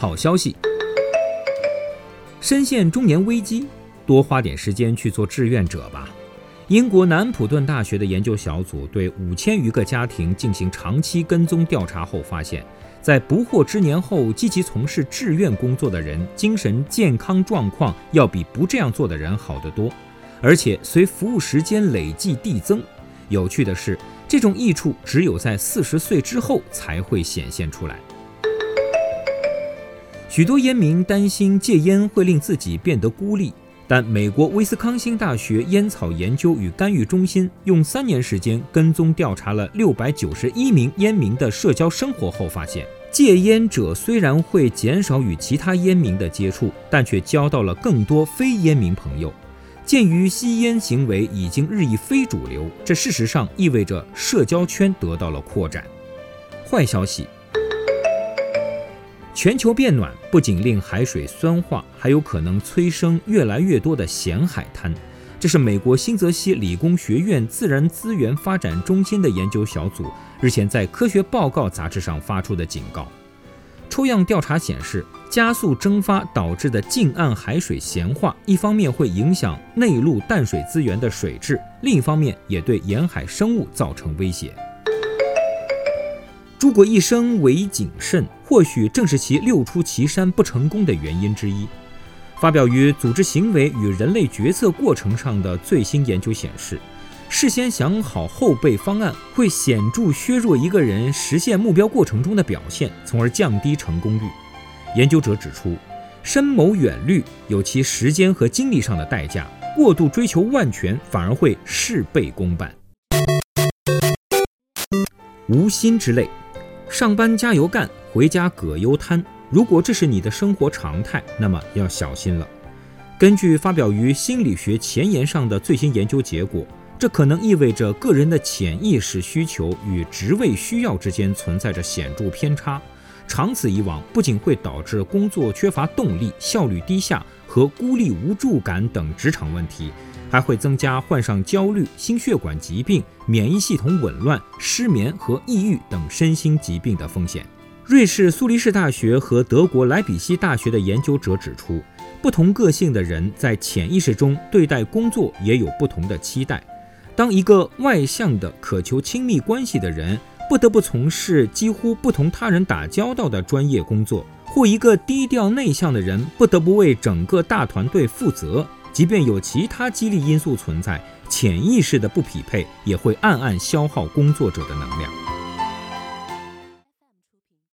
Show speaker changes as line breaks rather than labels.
好消息，深陷中年危机，多花点时间去做志愿者吧。英国南普顿大学的研究小组对五千余个家庭进行长期跟踪调查后发现，在不惑之年后积极从事志愿工作的人，精神健康状况要比不这样做的人好得多，而且随服务时间累计递增。有趣的是，这种益处只有在四十岁之后才会显现出来。许多烟民担心戒烟会令自己变得孤立，但美国威斯康星大学烟草研究与干预中心用三年时间跟踪调查了六百九十一名烟民的社交生活后发现，戒烟者虽然会减少与其他烟民的接触，但却交到了更多非烟民朋友。鉴于吸烟行为已经日益非主流，这事实上意味着社交圈得到了扩展。坏消息。全球变暖不仅令海水酸化，还有可能催生越来越多的咸海滩。这是美国新泽西理工学院自然资源发展中心的研究小组日前在《科学报告》杂志上发出的警告。抽样调查显示，加速蒸发导致的近岸海水咸化，一方面会影响内陆淡水资源的水质，另一方面也对沿海生物造成威胁。诸葛一生唯谨慎，或许正是其六出祁山不成功的原因之一。发表于《组织行为与人类决策过程》上的最新研究显示，事先想好后备方案会显著削弱一个人实现目标过程中的表现，从而降低成功率。研究者指出，深谋远虑有其时间和精力上的代价，过度追求万全反而会事倍功半。无心之类。上班加油干，回家葛优瘫。如果这是你的生活常态，那么要小心了。根据发表于《心理学前沿》上的最新研究结果，这可能意味着个人的潜意识需求与职位需要之间存在着显著偏差。长此以往，不仅会导致工作缺乏动力、效率低下和孤立无助感等职场问题。还会增加患上焦虑、心血管疾病、免疫系统紊乱、失眠和抑郁等身心疾病的风险。瑞士苏黎世大学和德国莱比锡大学的研究者指出，不同个性的人在潜意识中对待工作也有不同的期待。当一个外向的、渴求亲密关系的人不得不从事几乎不同他人打交道的专业工作，或一个低调内向的人不得不为整个大团队负责。即便有其他激励因素存在，潜意识的不匹配也会暗暗消耗工作者的能量。